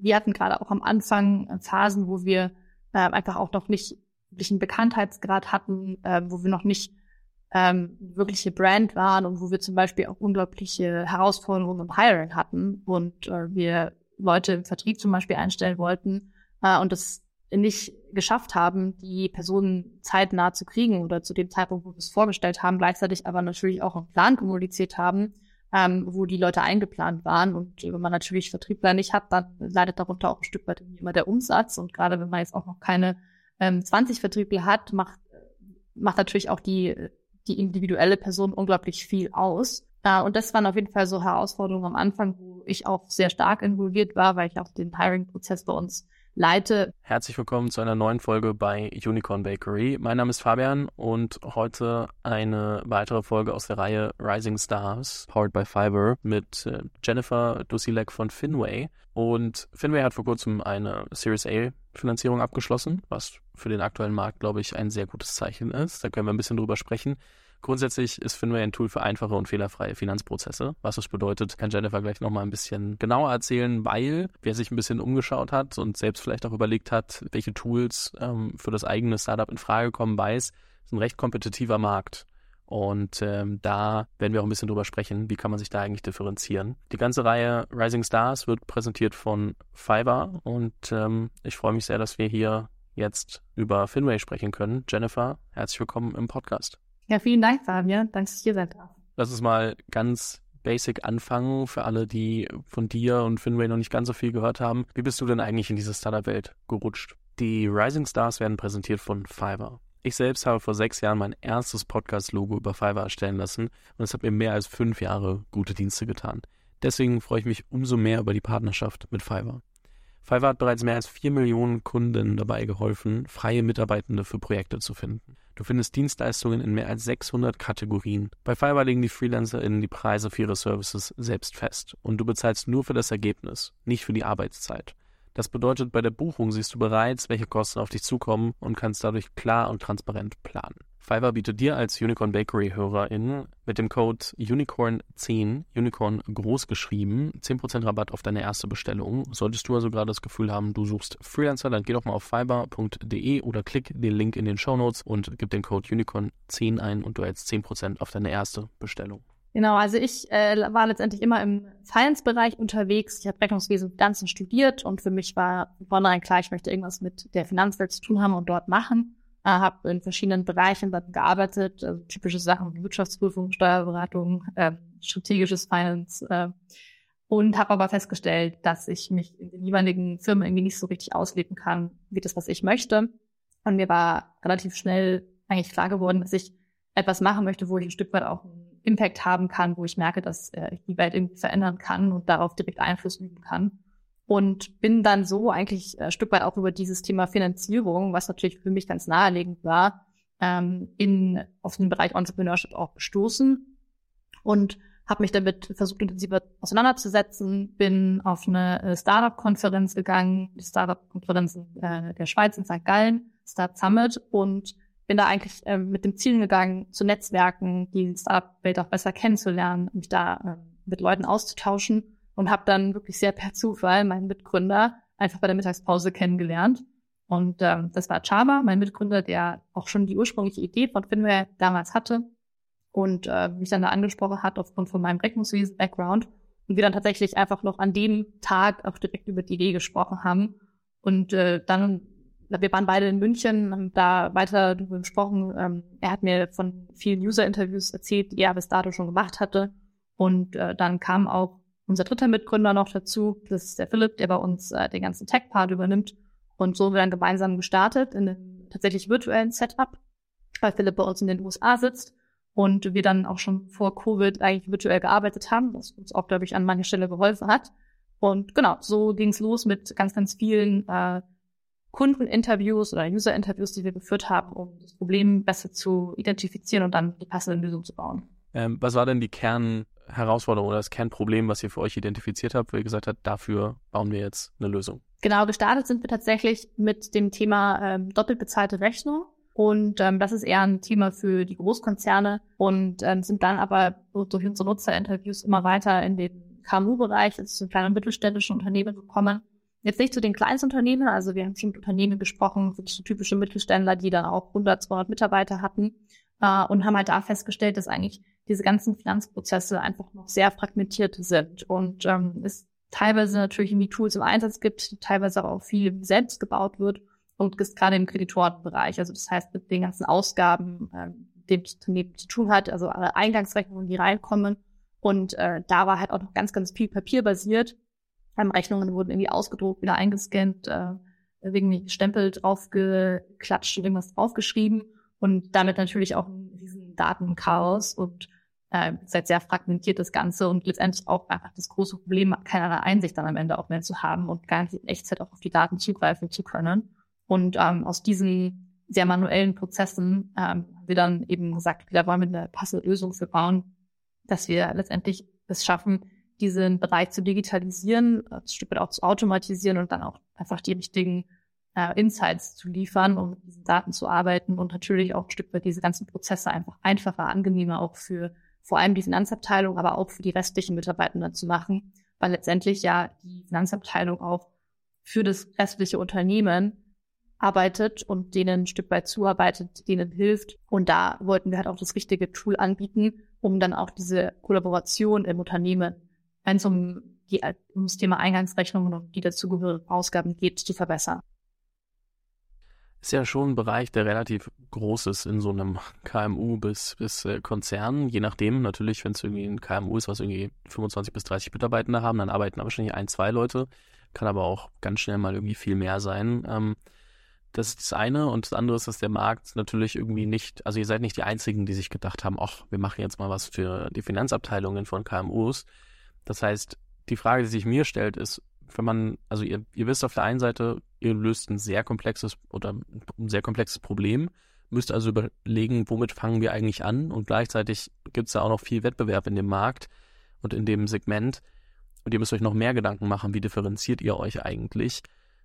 wir hatten gerade auch am Anfang Phasen, wo wir äh, einfach auch noch nicht wirklich einen Bekanntheitsgrad hatten, äh, wo wir noch nicht ähm, wirkliche Brand waren und wo wir zum Beispiel auch unglaubliche Herausforderungen im Hiring hatten und äh, wir Leute im Vertrieb zum Beispiel einstellen wollten äh, und das nicht geschafft haben, die Personen zeitnah zu kriegen oder zu dem Zeitpunkt, wo wir es vorgestellt haben, gleichzeitig aber natürlich auch einen Plan kommuniziert haben, ähm, wo die Leute eingeplant waren. Und wenn man natürlich Vertriebler nicht hat, dann leidet darunter auch ein Stück weit immer der Umsatz. Und gerade wenn man jetzt auch noch keine ähm, 20 Vertriebler hat, macht, macht natürlich auch die, die individuelle Person unglaublich viel aus. Äh, und das waren auf jeden Fall so Herausforderungen am Anfang, wo ich auch sehr stark involviert war, weil ich auch den Hiring-Prozess bei uns leite. Herzlich willkommen zu einer neuen Folge bei Unicorn Bakery. Mein Name ist Fabian und heute eine weitere Folge aus der Reihe Rising Stars, powered by Fiverr, mit äh, Jennifer Dusilek von Finway. Und Finway hat vor kurzem eine Series A Finanzierung abgeschlossen, was für den aktuellen Markt, glaube ich, ein sehr gutes Zeichen ist. Da können wir ein bisschen drüber sprechen. Grundsätzlich ist Finway ein Tool für einfache und fehlerfreie Finanzprozesse. Was das bedeutet, kann Jennifer gleich nochmal ein bisschen genauer erzählen, weil wer sich ein bisschen umgeschaut hat und selbst vielleicht auch überlegt hat, welche Tools ähm, für das eigene Startup in Frage kommen, weiß, es ist ein recht kompetitiver Markt. Und ähm, da werden wir auch ein bisschen drüber sprechen, wie kann man sich da eigentlich differenzieren. Die ganze Reihe Rising Stars wird präsentiert von Fiverr und ähm, ich freue mich sehr, dass wir hier jetzt über Finway sprechen können. Jennifer, herzlich willkommen im Podcast. Ja, vielen Dank, Fabian. Danke, dass ich hier sein darf. Lass uns mal ganz basic anfangen für alle, die von dir und Finway noch nicht ganz so viel gehört haben. Wie bist du denn eigentlich in diese Startup-Welt gerutscht? Die Rising Stars werden präsentiert von Fiverr. Ich selbst habe vor sechs Jahren mein erstes Podcast-Logo über Fiverr erstellen lassen und es hat mir mehr als fünf Jahre gute Dienste getan. Deswegen freue ich mich umso mehr über die Partnerschaft mit Fiverr. Fiverr hat bereits mehr als vier Millionen Kunden dabei geholfen, freie Mitarbeitende für Projekte zu finden. Du findest Dienstleistungen in mehr als 600 Kategorien. Bei Fiverr legen die FreelancerInnen die Preise für ihre Services selbst fest und du bezahlst nur für das Ergebnis, nicht für die Arbeitszeit. Das bedeutet, bei der Buchung siehst du bereits, welche Kosten auf dich zukommen und kannst dadurch klar und transparent planen. Fiverr bietet dir als Unicorn Bakery HörerIn mit dem Code Unicorn10, Unicorn groß geschrieben, 10% Rabatt auf deine erste Bestellung. Solltest du also gerade das Gefühl haben, du suchst Freelancer, dann geh doch mal auf fiverr.de oder klick den Link in den Show Notes und gib den Code Unicorn10 ein und du erhältst 10% auf deine erste Bestellung. Genau, also ich äh, war letztendlich immer im Science-Bereich unterwegs. Ich habe Rechnungswesen ganzen studiert und für mich war von vornherein klar, ich möchte irgendwas mit der Finanzwelt zu tun haben und dort machen äh, habe in verschiedenen Bereichen dann gearbeitet, also typische Sachen wie Wirtschaftsprüfung, Steuerberatung, äh, strategisches Finance äh, und habe aber festgestellt, dass ich mich in den jeweiligen Firmen irgendwie nicht so richtig ausleben kann, wie das, was ich möchte. Und mir war relativ schnell eigentlich klar geworden, dass ich etwas machen möchte, wo ich ein Stück weit auch einen Impact haben kann, wo ich merke, dass äh, ich die Welt irgendwie verändern kann und darauf direkt Einfluss üben kann und bin dann so eigentlich ein Stück weit auch über dieses Thema Finanzierung, was natürlich für mich ganz naheliegend war, ähm, in auf den Bereich Entrepreneurship auch gestoßen und habe mich damit versucht intensiver auseinanderzusetzen, bin auf eine äh, Startup-Konferenz gegangen, die Startup-Konferenz äh, der Schweiz in St. Gallen, Start Summit und bin da eigentlich äh, mit dem Ziel gegangen, zu Netzwerken, die Startup-Welt auch besser kennenzulernen, mich da äh, mit Leuten auszutauschen und habe dann wirklich sehr per Zufall meinen Mitgründer einfach bei der Mittagspause kennengelernt. Und ähm, das war Chama, mein Mitgründer, der auch schon die ursprüngliche Idee von Finware damals hatte und äh, mich dann da angesprochen hat aufgrund von meinem Rechnungswesen-Background und wir dann tatsächlich einfach noch an dem Tag auch direkt über die Idee gesprochen haben. Und äh, dann, wir waren beide in München, haben da weiter darüber gesprochen. Ähm, er hat mir von vielen User-Interviews erzählt, die er bis dato schon gemacht hatte. Und äh, dann kam auch unser dritter Mitgründer noch dazu. Das ist der Philipp, der bei uns äh, den ganzen Tech-Part übernimmt. Und so haben wir dann gemeinsam gestartet in einem tatsächlich virtuellen Setup, weil Philipp bei uns in den USA sitzt und wir dann auch schon vor Covid eigentlich virtuell gearbeitet haben, was uns auch, glaube ich, an mancher Stelle geholfen hat. Und genau, so ging's los mit ganz, ganz vielen äh, Kundeninterviews oder User-Interviews, die wir geführt haben, um das Problem besser zu identifizieren und dann die passende Lösung zu bauen. Ähm, was war denn die Kern, Herausforderung oder das Kernproblem, was ihr für euch identifiziert habt, wo ihr gesagt habt, dafür bauen wir jetzt eine Lösung? Genau, gestartet sind wir tatsächlich mit dem Thema ähm, doppelt bezahlte Rechnung. Und ähm, das ist eher ein Thema für die Großkonzerne und ähm, sind dann aber durch unsere Nutzerinterviews immer weiter in den KMU-Bereich, also zu kleinen und mittelständischen Unternehmen gekommen Jetzt nicht zu den Kleinstunternehmen, also wir haben schon mit Unternehmen gesprochen, wirklich so typische Mittelständler, die dann auch 100, 200 Mitarbeiter hatten äh, und haben halt da festgestellt, dass eigentlich diese ganzen Finanzprozesse einfach noch sehr fragmentiert sind und ähm, es teilweise natürlich irgendwie Tools im Einsatz gibt, teilweise auch viel selbst gebaut wird und ist gerade im Kreditorenbereich, also das heißt mit den ganzen Ausgaben, äh, dem Unternehmen zu tun hat, also Eingangsrechnungen, die reinkommen und äh, da war halt auch noch ganz, ganz viel Papier basiert. Ähm, Rechnungen wurden irgendwie ausgedruckt, wieder eingescannt, äh, irgendwie Stempel draufgeklatscht und irgendwas draufgeschrieben und damit natürlich auch ein riesen Datenchaos und äh, seit sehr fragmentiert das Ganze und letztendlich auch einfach das große Problem, keinerlei Einsicht dann am Ende auch mehr zu haben und gar nicht in Echtzeit auch auf die Daten zugreifen zu können. Und ähm, aus diesen sehr manuellen Prozessen ähm, haben wir dann eben gesagt, da wollen wir eine passende Lösung für bauen, dass wir letztendlich es schaffen, diesen Bereich zu digitalisieren, ein Stück weit auch zu automatisieren und dann auch einfach die richtigen äh, Insights zu liefern, um mit diesen Daten zu arbeiten und natürlich auch ein Stück weit diese ganzen Prozesse einfach einfacher, angenehmer auch für vor allem die Finanzabteilung, aber auch für die restlichen Mitarbeitenden zu machen, weil letztendlich ja die Finanzabteilung auch für das restliche Unternehmen arbeitet und denen ein Stück weit zuarbeitet, denen hilft. Und da wollten wir halt auch das richtige Tool anbieten, um dann auch diese Kollaboration im Unternehmen, wenn es um, um das Thema Eingangsrechnungen und die dazugehörigen Ausgaben geht, zu verbessern ist ja schon ein Bereich, der relativ groß ist in so einem KMU bis, bis äh, Konzern. Je nachdem, natürlich, wenn es irgendwie ein KMU ist, was irgendwie 25 bis 30 Mitarbeitende haben, dann arbeiten da wahrscheinlich ein, zwei Leute. Kann aber auch ganz schnell mal irgendwie viel mehr sein. Ähm, das ist das eine. Und das andere ist, dass der Markt natürlich irgendwie nicht, also ihr seid nicht die Einzigen, die sich gedacht haben, ach, wir machen jetzt mal was für die Finanzabteilungen von KMUs. Das heißt, die Frage, die sich mir stellt, ist, wenn man, also ihr, ihr wisst auf der einen Seite, ihr löst ein sehr komplexes oder ein sehr komplexes Problem, müsst also überlegen, womit fangen wir eigentlich an und gleichzeitig gibt es da auch noch viel Wettbewerb in dem Markt und in dem Segment und ihr müsst euch noch mehr Gedanken machen, wie differenziert ihr euch eigentlich.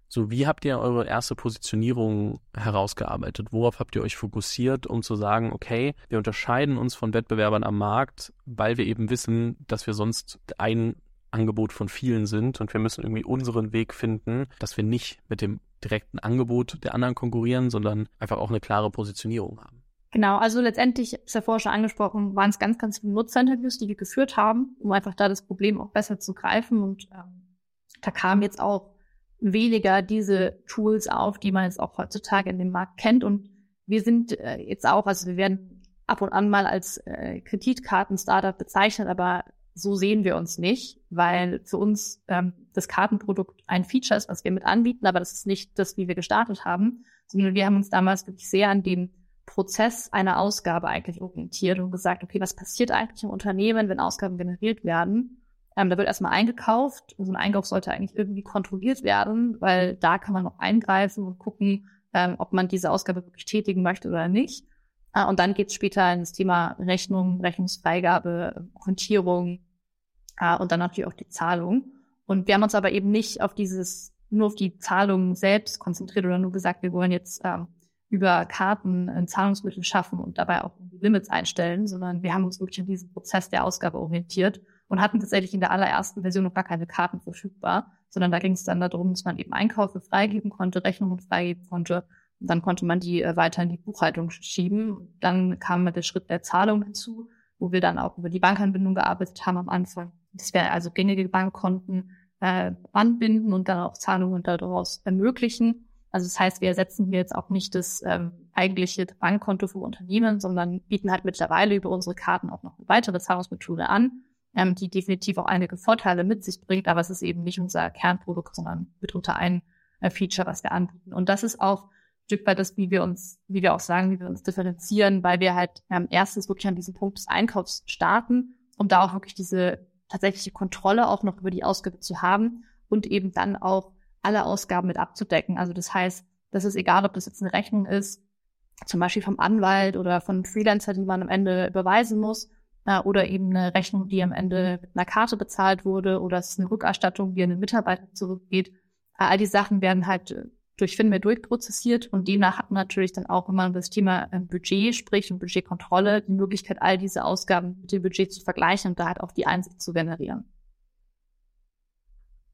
So, wie habt ihr eure erste Positionierung herausgearbeitet? Worauf habt ihr euch fokussiert, um zu sagen, okay, wir unterscheiden uns von Wettbewerbern am Markt, weil wir eben wissen, dass wir sonst ein Angebot von vielen sind und wir müssen irgendwie unseren Weg finden, dass wir nicht mit dem direkten Angebot der anderen konkurrieren, sondern einfach auch eine klare Positionierung haben. Genau, also letztendlich, ist ja vorher schon angesprochen, waren es ganz, ganz viele Nutzerinterviews, die wir geführt haben, um einfach da das Problem auch besser zu greifen. Und ähm, da kamen jetzt auch weniger diese Tools auf, die man jetzt auch heutzutage in dem Markt kennt. Und wir sind äh, jetzt auch, also wir werden ab und an mal als äh, Kreditkarten-Startup bezeichnet, aber so sehen wir uns nicht, weil für uns ähm, das Kartenprodukt ein Feature ist, was wir mit anbieten, aber das ist nicht das, wie wir gestartet haben, sondern wir haben uns damals wirklich sehr an dem Prozess einer Ausgabe eigentlich orientiert und gesagt, okay, was passiert eigentlich im Unternehmen, wenn Ausgaben generiert werden? Ähm, da wird erstmal eingekauft. So ein Einkauf sollte eigentlich irgendwie kontrolliert werden, weil da kann man noch eingreifen und gucken, ähm, ob man diese Ausgabe wirklich tätigen möchte oder nicht. Ah, und dann geht es später ins Thema Rechnung, Rechnungsfreigabe, Kontierung äh, und dann natürlich auch die Zahlung. Und wir haben uns aber eben nicht auf dieses, nur auf die Zahlung selbst konzentriert oder nur gesagt, wir wollen jetzt ähm, über Karten ein Zahlungsmittel schaffen und dabei auch Limits einstellen, sondern wir haben uns wirklich an diesen Prozess der Ausgabe orientiert und hatten tatsächlich in der allerersten Version noch gar keine Karten verfügbar, sondern da ging es dann darum, dass man eben Einkäufe freigeben konnte, Rechnungen freigeben konnte dann konnte man die äh, weiter in die Buchhaltung schieben. Dann kam der Schritt der Zahlung hinzu, wo wir dann auch über die Bankanbindung gearbeitet haben am Anfang. Das wäre also gängige Bankkonten äh, anbinden und dann auch Zahlungen daraus ermöglichen. Also das heißt, wir ersetzen hier jetzt auch nicht das ähm, eigentliche Bankkonto für Unternehmen, sondern bieten halt mittlerweile über unsere Karten auch noch eine weitere Zahlungsmethode an, ähm, die definitiv auch einige Vorteile mit sich bringt, aber es ist eben nicht unser Kernprodukt, sondern mitunter ein äh, Feature, was wir anbieten. Und das ist auch Stück weit das, wie wir uns, wie wir auch sagen, wie wir uns differenzieren, weil wir halt ähm, erstens wirklich an diesem Punkt des Einkaufs starten, um da auch wirklich diese tatsächliche Kontrolle auch noch über die Ausgabe zu haben und eben dann auch alle Ausgaben mit abzudecken. Also das heißt, das ist egal, ob das jetzt eine Rechnung ist, zum Beispiel vom Anwalt oder von Freelancer, die man am Ende überweisen muss, äh, oder eben eine Rechnung, die am Ende mit einer Karte bezahlt wurde, oder es ist eine Rückerstattung, die an den Mitarbeiter zurückgeht. Äh, all die Sachen werden halt äh, durch FinMe durchprozessiert und demnach hat man natürlich dann auch, wenn man über das Thema ähm, Budget spricht und Budgetkontrolle, die Möglichkeit, all diese Ausgaben mit dem Budget zu vergleichen und da halt auch die Einsicht zu generieren.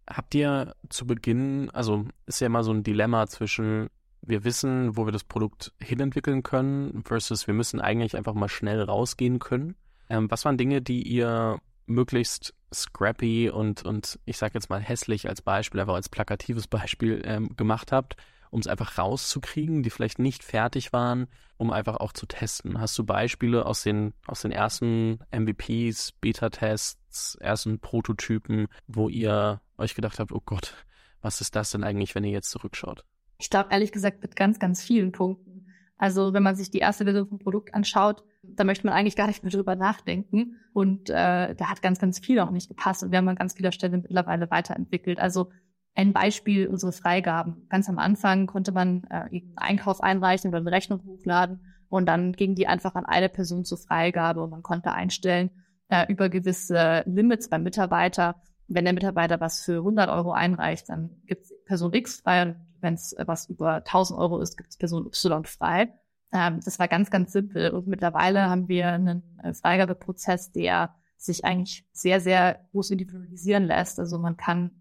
Habt ihr zu Beginn, also ist ja immer so ein Dilemma zwischen wir wissen, wo wir das Produkt hinentwickeln können, versus wir müssen eigentlich einfach mal schnell rausgehen können. Ähm, was waren Dinge, die ihr möglichst scrappy und, und ich sage jetzt mal hässlich als Beispiel, einfach als plakatives Beispiel ähm, gemacht habt, um es einfach rauszukriegen, die vielleicht nicht fertig waren, um einfach auch zu testen? Hast du Beispiele aus den, aus den ersten MVPs, Beta-Tests, ersten Prototypen, wo ihr euch gedacht habt, oh Gott, was ist das denn eigentlich, wenn ihr jetzt zurückschaut? Ich glaube ehrlich gesagt mit ganz, ganz vielen Punkten. Also wenn man sich die erste Version vom Produkt anschaut, da möchte man eigentlich gar nicht mehr drüber nachdenken. Und äh, da hat ganz, ganz viel auch nicht gepasst. Und wir haben an ganz vieler Stelle mittlerweile weiterentwickelt. Also ein Beispiel unsere Freigaben. Ganz am Anfang konnte man äh, einen Einkauf einreichen oder eine Rechnung hochladen und dann ging die einfach an eine Person zur Freigabe und man konnte einstellen äh, über gewisse Limits beim Mitarbeiter. Wenn der Mitarbeiter was für 100 Euro einreicht, dann gibt es Person X frei und wenn es was über 1000 Euro ist, gibt es Person Y frei. Ähm, das war ganz, ganz simpel und mittlerweile haben wir einen äh, Freigabeprozess, der sich eigentlich sehr, sehr groß individualisieren lässt. Also man kann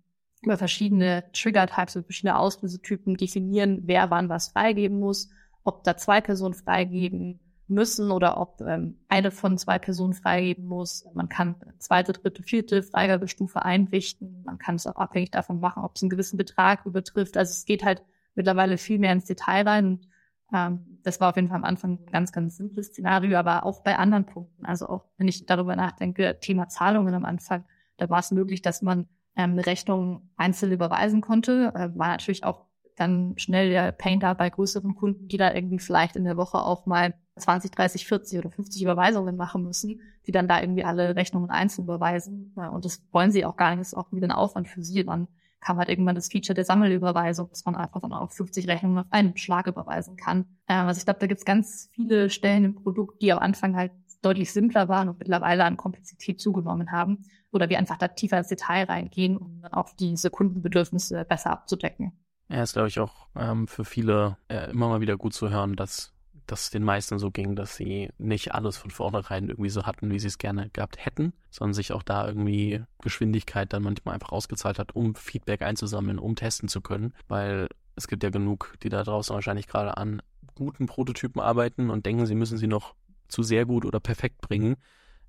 über verschiedene Trigger-Types und verschiedene Auslösetypen definieren, wer wann was freigeben muss, ob da zwei Personen freigeben müssen oder ob ähm, eine von zwei Personen freigeben muss. Man kann zweite, dritte, vierte Freigabestufe einrichten. Man kann es auch abhängig davon machen, ob es einen gewissen Betrag übertrifft. Also es geht halt mittlerweile viel mehr ins Detail rein. Und, ähm, das war auf jeden Fall am Anfang ein ganz, ganz simples Szenario, aber auch bei anderen Punkten. Also auch wenn ich darüber nachdenke, Thema Zahlungen am Anfang, da war es möglich, dass man ähm, eine Rechnung einzeln überweisen konnte. Äh, war natürlich auch dann schnell der Pain da bei größeren Kunden, die da irgendwie vielleicht in der Woche auch mal 20, 30, 40 oder 50 Überweisungen machen müssen, die dann da irgendwie alle Rechnungen einzeln überweisen. Und das wollen sie auch gar nicht. Das ist auch wieder ein Aufwand für sie. Dann kam halt irgendwann das Feature der Sammelüberweisung, dass man einfach dann auch 50 Rechnungen auf einen Schlag überweisen kann. Also ich glaube, da gibt es ganz viele Stellen im Produkt, die am Anfang halt deutlich simpler waren und mittlerweile an Komplexität zugenommen haben oder wir einfach da tiefer ins Detail reingehen, um dann auch diese Kundenbedürfnisse besser abzudecken. Ja, ist, glaube ich, auch ähm, für viele äh, immer mal wieder gut zu hören, dass das den meisten so ging, dass sie nicht alles von vornherein irgendwie so hatten, wie sie es gerne gehabt hätten, sondern sich auch da irgendwie Geschwindigkeit dann manchmal einfach ausgezahlt hat, um Feedback einzusammeln, um testen zu können, weil es gibt ja genug, die da draußen wahrscheinlich gerade an guten Prototypen arbeiten und denken, sie müssen sie noch zu sehr gut oder perfekt bringen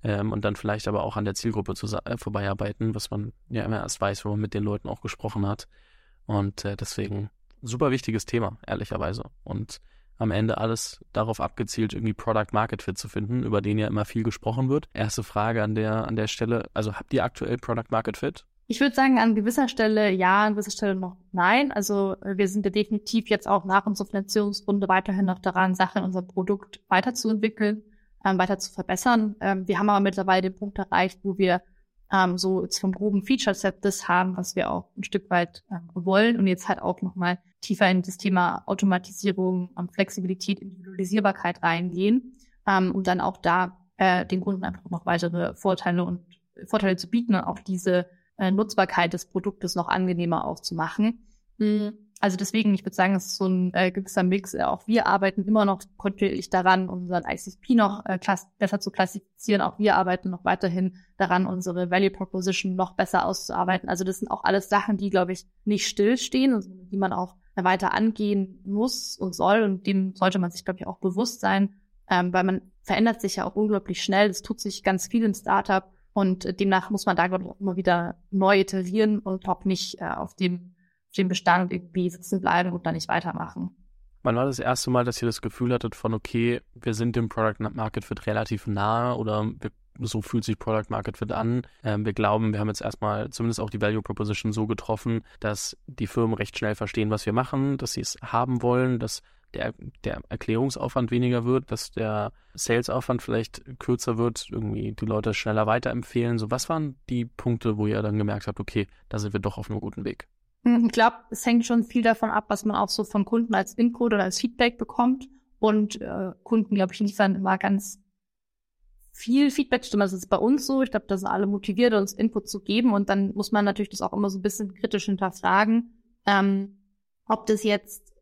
ähm, und dann vielleicht aber auch an der Zielgruppe äh, vorbeiarbeiten, was man ja immer erst weiß, wenn man mit den Leuten auch gesprochen hat. Und äh, deswegen super wichtiges Thema, ehrlicherweise. Und am Ende alles darauf abgezielt, irgendwie Product Market Fit zu finden, über den ja immer viel gesprochen wird. Erste Frage an der, an der Stelle, also habt ihr aktuell Product Market Fit? Ich würde sagen, an gewisser Stelle ja, an gewisser Stelle noch nein. Also äh, wir sind ja definitiv jetzt auch nach unserer Finanzierungsrunde weiterhin noch daran, Sachen in unserem Produkt weiterzuentwickeln ähm, weiter zu verbessern. Ähm, wir haben aber mittlerweile den Punkt erreicht, wo wir ähm, so vom groben Feature-Set das haben, was wir auch ein Stück weit ähm, wollen und jetzt halt auch nochmal tiefer in das Thema Automatisierung, ähm, Flexibilität, Individualisierbarkeit reingehen, ähm, um dann auch da äh, den Kunden einfach noch weitere Vorteile und Vorteile zu bieten und auch diese äh, Nutzbarkeit des Produktes noch angenehmer auch zu machen. Mhm. Also deswegen, ich würde sagen, es ist so ein äh, gewisser Mix. Äh, auch wir arbeiten immer noch kontinuierlich daran, unseren ICP noch äh, besser zu klassifizieren. Auch wir arbeiten noch weiterhin daran, unsere Value Proposition noch besser auszuarbeiten. Also das sind auch alles Sachen, die, glaube ich, nicht stillstehen und die man auch weiter angehen muss und soll. Und dem sollte man sich, glaube ich, auch bewusst sein, ähm, weil man verändert sich ja auch unglaublich schnell. Es tut sich ganz viel im Startup und demnach muss man da, glaube ich, auch immer wieder neu iterieren und auch nicht äh, auf dem den Bestand irgendwie sitzen bleiben und dann nicht weitermachen. Wann war das erste Mal, dass ihr das Gefühl hattet von, okay, wir sind dem Product Market Fit relativ nahe oder wir, so fühlt sich Product Market Fit an. Ähm, wir glauben, wir haben jetzt erstmal zumindest auch die Value Proposition so getroffen, dass die Firmen recht schnell verstehen, was wir machen, dass sie es haben wollen, dass der, der Erklärungsaufwand weniger wird, dass der Salesaufwand vielleicht kürzer wird, irgendwie die Leute schneller weiterempfehlen. So, was waren die Punkte, wo ihr dann gemerkt habt, okay, da sind wir doch auf einem guten Weg? Hm, ich glaube, es hängt schon viel davon ab, was man auch so von Kunden als Input oder als Feedback bekommt. Und äh, Kunden, glaube ich, liefern immer ganz viel Feedback. Stimmt, das ist bei uns so. Ich glaube, da sind alle motiviert, uns Input zu geben. Und dann muss man natürlich das auch immer so ein bisschen kritisch hinterfragen, ähm, ob das jetzt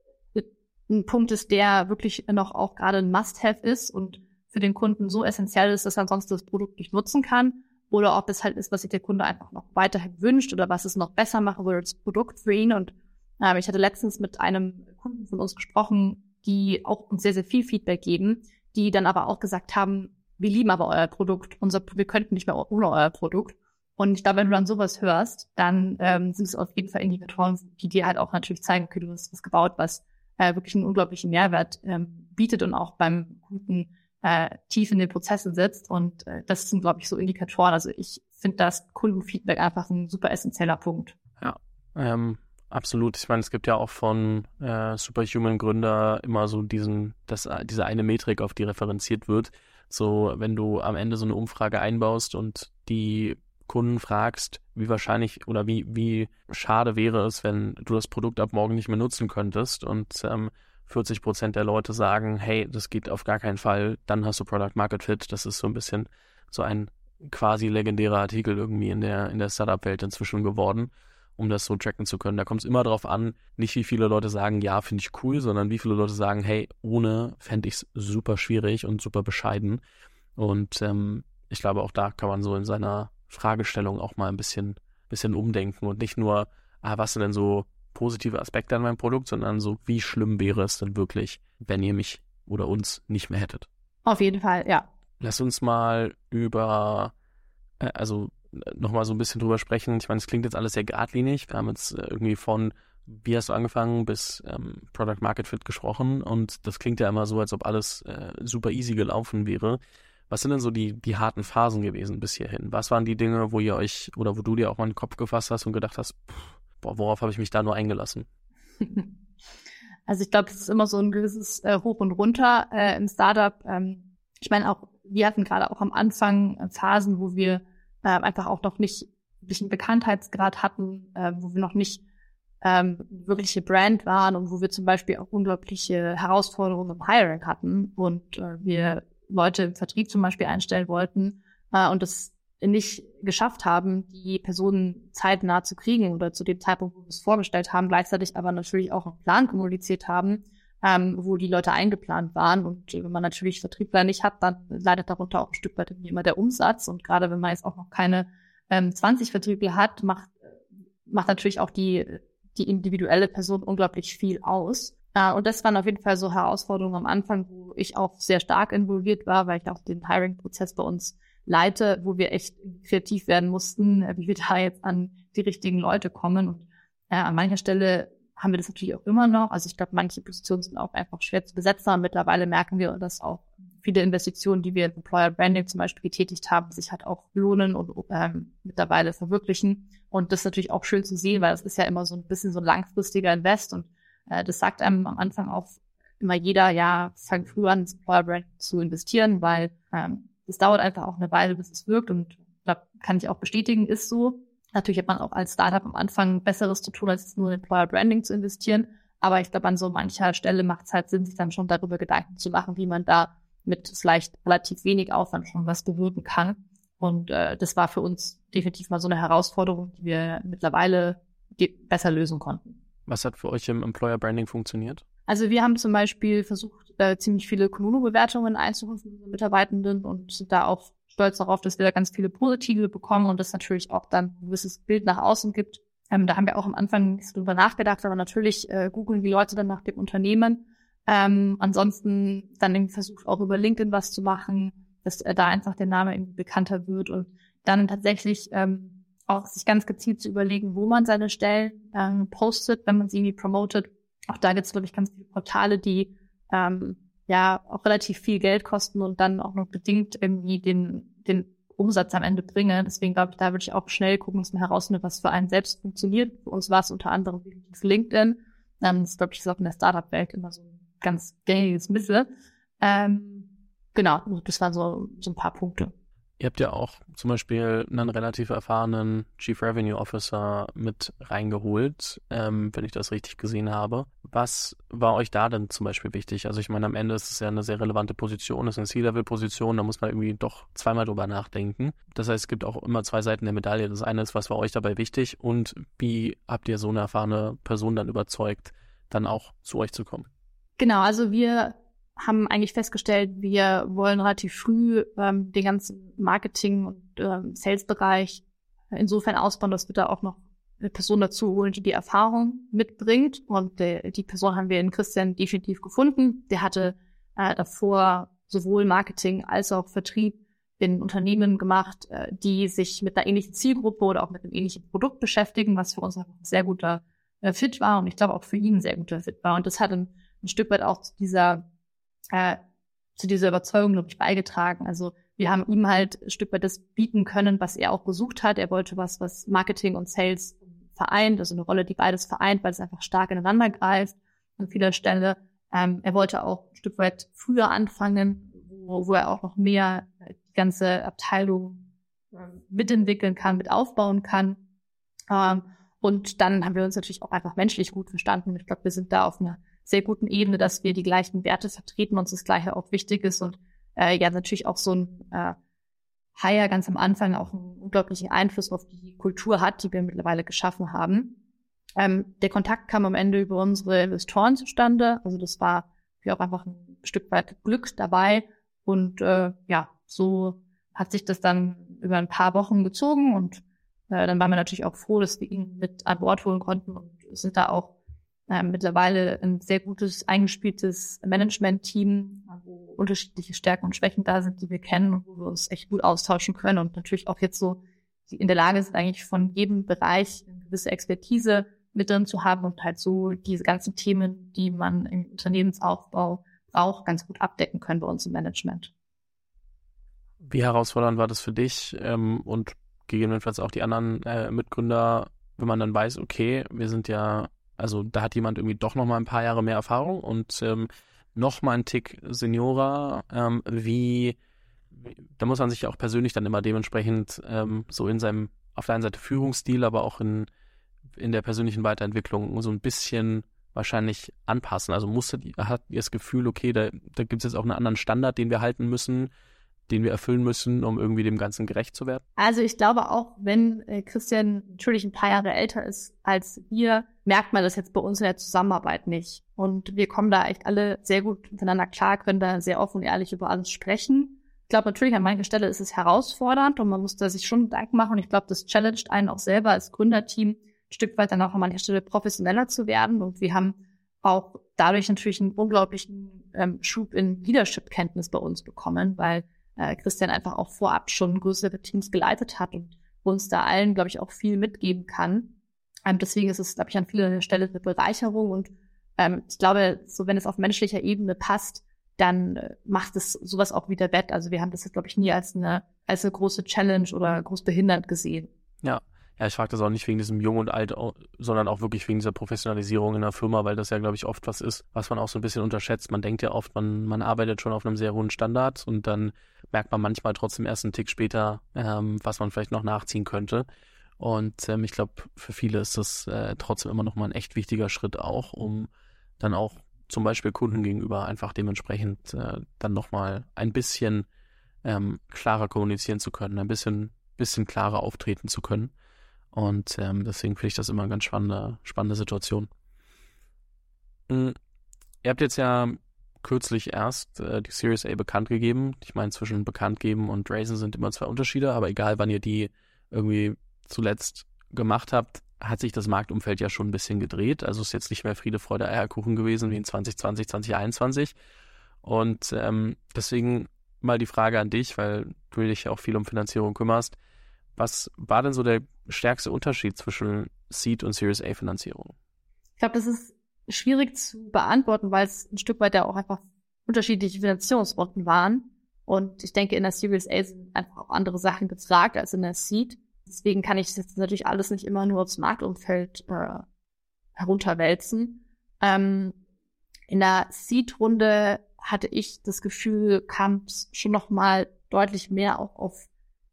ein Punkt ist, der wirklich noch auch gerade ein Must-Have ist und für den Kunden so essentiell ist, dass er ansonsten das Produkt nicht nutzen kann oder ob es halt ist, was sich der Kunde einfach noch weiterhin wünscht oder was es noch besser machen würde als Produkt für ihn. Und ähm, ich hatte letztens mit einem Kunden von uns gesprochen, die auch uns sehr, sehr viel Feedback geben, die dann aber auch gesagt haben, wir lieben aber euer Produkt, unser, wir könnten nicht mehr ohne euer Produkt. Und ich glaube, wenn du dann sowas hörst, dann ähm, sind es auf jeden Fall Indikatoren, die dir halt auch natürlich zeigen, okay, du hast was gebaut, was äh, wirklich einen unglaublichen Mehrwert ähm, bietet und auch beim Kunden äh, tief in den Prozessen sitzt. Und äh, das sind, glaube ich, so Indikatoren. Also ich finde das Kundenfeedback einfach ein super essentieller Punkt. Ja, ähm, absolut. Ich meine, es gibt ja auch von äh, Superhuman Gründer immer so diesen, das, diese eine Metrik, auf die referenziert wird. So, wenn du am Ende so eine Umfrage einbaust und die Kunden fragst, wie wahrscheinlich oder wie, wie schade wäre es, wenn du das Produkt ab morgen nicht mehr nutzen könntest und ähm, 40 Prozent der Leute sagen, hey, das geht auf gar keinen Fall, dann hast du Product Market Fit. Das ist so ein bisschen so ein quasi legendärer Artikel irgendwie in der, in der Startup-Welt inzwischen geworden, um das so tracken zu können. Da kommt es immer darauf an, nicht wie viele Leute sagen, ja, finde ich cool, sondern wie viele Leute sagen, hey, ohne fände ich es super schwierig und super bescheiden. Und ähm, ich glaube, auch da kann man so in seiner Fragestellung auch mal ein bisschen, bisschen umdenken und nicht nur, ah, was sind denn so positive Aspekte an meinem Produkt, sondern so, wie schlimm wäre es denn wirklich, wenn ihr mich oder uns nicht mehr hättet? Auf jeden Fall, ja. Lass uns mal über, äh, also nochmal so ein bisschen drüber sprechen. Ich meine, es klingt jetzt alles sehr geradlinig. Wir haben jetzt äh, irgendwie von, wie hast du angefangen, bis ähm, Product Market Fit gesprochen und das klingt ja immer so, als ob alles äh, super easy gelaufen wäre. Was sind denn so die, die harten Phasen gewesen bis hierhin? Was waren die Dinge, wo ihr euch oder wo du dir auch mal einen Kopf gefasst hast und gedacht hast, pff, boah, worauf habe ich mich da nur eingelassen? Also ich glaube, es ist immer so ein gewisses äh, Hoch und Runter äh, im Startup. Ähm, ich meine auch, wir hatten gerade auch am Anfang äh, Phasen, wo wir äh, einfach auch noch nicht wirklich einen Bekanntheitsgrad hatten, äh, wo wir noch nicht ähm, wirkliche Brand waren und wo wir zum Beispiel auch unglaubliche Herausforderungen im Hiring hatten und äh, wir Leute im Vertrieb zum Beispiel einstellen wollten äh, und das nicht geschafft haben, die Personen zeitnah zu kriegen oder zu dem Zeitpunkt, wo wir es vorgestellt haben, gleichzeitig aber natürlich auch einen Plan kommuniziert haben, ähm, wo die Leute eingeplant waren. Und wenn man natürlich Vertriebler nicht hat, dann leidet darunter auch ein Stück weit immer der Umsatz. Und gerade wenn man jetzt auch noch keine ähm, 20 Vertriebler hat, macht, macht natürlich auch die, die individuelle Person unglaublich viel aus. Äh, und das waren auf jeden Fall so Herausforderungen am Anfang, wo ich auch sehr stark involviert war, weil ich auch den Hiring-Prozess bei uns leite, wo wir echt kreativ werden mussten, äh, wie wir da jetzt an die richtigen Leute kommen. Und äh, an mancher Stelle haben wir das natürlich auch immer noch. Also ich glaube, manche Positionen sind auch einfach schwer zu besetzen. Aber mittlerweile merken wir, dass auch viele Investitionen, die wir in Employer Branding zum Beispiel getätigt haben, sich halt auch lohnen und ähm, mittlerweile verwirklichen. Und das ist natürlich auch schön zu sehen, weil das ist ja immer so ein bisschen so ein langfristiger Invest. Und äh, das sagt einem am Anfang auch immer jeder, ja, fang früh an, ins Employer Branding zu investieren, weil ähm, es dauert einfach auch eine Weile, bis es wirkt und da kann ich auch bestätigen, ist so. Natürlich hat man auch als Startup am Anfang Besseres zu tun, als nur in Employer Branding zu investieren. Aber ich glaube, an so mancher Stelle macht es halt Sinn, sich dann schon darüber Gedanken zu machen, wie man da mit vielleicht relativ wenig Aufwand schon was bewirken kann. Und äh, das war für uns definitiv mal so eine Herausforderung, die wir mittlerweile besser lösen konnten. Was hat für euch im Employer Branding funktioniert? Also wir haben zum Beispiel versucht, äh, ziemlich viele Konuno-Bewertungen einzuholen von unseren Mitarbeitenden und sind da auch stolz darauf, dass wir da ganz viele positive bekommen und das natürlich auch dann ein gewisses Bild nach außen gibt. Ähm, da haben wir auch am Anfang nicht drüber nachgedacht, aber natürlich äh, googeln die Leute dann nach dem Unternehmen. Ähm, ansonsten dann irgendwie versucht auch über LinkedIn was zu machen, dass äh, da einfach der Name irgendwie bekannter wird und dann tatsächlich ähm, auch sich ganz gezielt zu überlegen, wo man seine Stellen ähm, postet, wenn man sie irgendwie promotet auch da gibt es, glaube ich, ganz viele Portale, die ähm, ja auch relativ viel Geld kosten und dann auch noch bedingt irgendwie den, den Umsatz am Ende bringen. Deswegen glaube ich, da würde ich auch schnell gucken, dass man herausfindet, was für einen selbst funktioniert. Für uns war es unter anderem LinkedIn. Ähm, das glaube ich ist auch in der Startup-Welt immer so ein ganz gängiges Mittel. Ähm, genau, das waren so, so ein paar Punkte. Ihr habt ja auch zum Beispiel einen relativ erfahrenen Chief Revenue Officer mit reingeholt, ähm, wenn ich das richtig gesehen habe. Was war euch da denn zum Beispiel wichtig? Also ich meine, am Ende ist es ja eine sehr relevante Position, ist eine C-Level-Position, da muss man irgendwie doch zweimal drüber nachdenken. Das heißt, es gibt auch immer zwei Seiten der Medaille. Das eine ist, was war euch dabei wichtig und wie habt ihr so eine erfahrene Person dann überzeugt, dann auch zu euch zu kommen? Genau, also wir haben eigentlich festgestellt, wir wollen relativ früh ähm, den ganzen Marketing- und ähm, Sales-Bereich insofern ausbauen, dass wir da auch noch eine Person dazu holen, die die Erfahrung mitbringt. Und äh, die Person haben wir in Christian definitiv gefunden. Der hatte äh, davor sowohl Marketing als auch Vertrieb in Unternehmen gemacht, äh, die sich mit einer ähnlichen Zielgruppe oder auch mit einem ähnlichen Produkt beschäftigen, was für uns ein sehr guter äh, Fit war und ich glaube auch für ihn ein sehr guter Fit war. Und das hat ein, ein Stück weit auch zu dieser äh, zu dieser Überzeugung, glaube ich, beigetragen. Also wir haben ihm halt ein Stück weit das bieten können, was er auch gesucht hat. Er wollte was, was Marketing und Sales vereint, also eine Rolle, die beides vereint, weil es einfach stark ineinander greift an vieler Stelle. Ähm, er wollte auch ein Stück weit früher anfangen, wo, wo er auch noch mehr die ganze Abteilung ähm, mitentwickeln kann, mit aufbauen kann. Ähm, und dann haben wir uns natürlich auch einfach menschlich gut verstanden. Ich glaube, wir sind da auf einer sehr guten Ebene, dass wir die gleichen Werte vertreten, uns das Gleiche auch wichtig ist und äh, ja natürlich auch so ein äh, Hire ganz am Anfang auch einen unglaublichen Einfluss auf die Kultur hat, die wir mittlerweile geschaffen haben. Ähm, der Kontakt kam am Ende über unsere Investoren zustande. Also das war für auch einfach ein Stück weit Glück dabei. Und äh, ja, so hat sich das dann über ein paar Wochen gezogen und äh, dann waren wir natürlich auch froh, dass wir ihn mit an Bord holen konnten und sind da auch äh, mittlerweile ein sehr gutes, eingespieltes Management-Team, wo unterschiedliche Stärken und Schwächen da sind, die wir kennen und wo wir uns echt gut austauschen können und natürlich auch jetzt so in der Lage sind, eigentlich von jedem Bereich eine gewisse Expertise mit drin zu haben und halt so diese ganzen Themen, die man im Unternehmensaufbau braucht, ganz gut abdecken können bei uns im Management. Wie herausfordernd war das für dich ähm, und gegebenenfalls auch die anderen äh, Mitgründer, wenn man dann weiß, okay, wir sind ja also da hat jemand irgendwie doch noch mal ein paar Jahre mehr Erfahrung und ähm, noch mal ein Tick Seniorer. Ähm, wie, da muss man sich auch persönlich dann immer dementsprechend ähm, so in seinem, auf der einen Seite Führungsstil, aber auch in, in der persönlichen Weiterentwicklung so ein bisschen wahrscheinlich anpassen. Also musstet, hat ihr das Gefühl, okay, da, da gibt es jetzt auch einen anderen Standard, den wir halten müssen den wir erfüllen müssen, um irgendwie dem Ganzen gerecht zu werden? Also ich glaube auch, wenn äh, Christian natürlich ein paar Jahre älter ist als wir, merkt man das jetzt bei uns in der Zusammenarbeit nicht. Und wir kommen da echt alle sehr gut miteinander klar, können da sehr offen und ehrlich über alles sprechen. Ich glaube natürlich, an mancher Stelle ist es herausfordernd und man muss da sich schon Gedanken machen. Und ich glaube, das challenged einen auch selber als Gründerteam ein Stück weit dann auch an mancher Stelle professioneller zu werden. Und wir haben auch dadurch natürlich einen unglaublichen ähm, Schub in Leadership-Kenntnis bei uns bekommen, weil äh, Christian einfach auch vorab schon größere Teams geleitet hat und uns da allen, glaube ich, auch viel mitgeben kann. Ähm, deswegen ist es, glaube ich, an vieler Stelle eine Bereicherung und ähm, ich glaube, so wenn es auf menschlicher Ebene passt, dann äh, macht es sowas auch wieder wett. Also wir haben das jetzt, glaube ich, nie als eine, als eine große Challenge oder groß behindert gesehen. Ja, ja, ich frage das auch nicht wegen diesem Jung und Alt, sondern auch wirklich wegen dieser Professionalisierung in der Firma, weil das ja, glaube ich, oft was ist, was man auch so ein bisschen unterschätzt. Man denkt ja oft, man, man arbeitet schon auf einem sehr hohen Standard und dann merkt man manchmal trotzdem erst einen Tick später, ähm, was man vielleicht noch nachziehen könnte. Und ähm, ich glaube, für viele ist das äh, trotzdem immer noch mal ein echt wichtiger Schritt auch, um dann auch zum Beispiel Kunden gegenüber einfach dementsprechend äh, dann noch mal ein bisschen ähm, klarer kommunizieren zu können, ein bisschen, bisschen klarer auftreten zu können. Und ähm, deswegen finde ich das immer eine ganz spannende, spannende Situation. Mhm. Ihr habt jetzt ja kürzlich erst äh, die Series A bekannt gegeben. Ich meine, zwischen bekannt geben und Raisin sind immer zwei Unterschiede, aber egal, wann ihr die irgendwie zuletzt gemacht habt, hat sich das Marktumfeld ja schon ein bisschen gedreht. Also ist jetzt nicht mehr Friede, Freude, Eierkuchen gewesen wie in 2020, 2021. Und ähm, deswegen mal die Frage an dich, weil du dich ja auch viel um Finanzierung kümmerst. Was war denn so der stärkste Unterschied zwischen Seed und Series A Finanzierung? Ich glaube, das ist schwierig zu beantworten, weil es ein Stück weit ja auch einfach unterschiedliche Finanzierungsrunden waren. Und ich denke, in der Series A sind einfach auch andere Sachen gefragt als in der Seed. Deswegen kann ich jetzt natürlich alles nicht immer nur aufs Marktumfeld äh, herunterwälzen. Ähm, in der Seed-Runde hatte ich das Gefühl, kam es schon noch mal deutlich mehr auch auf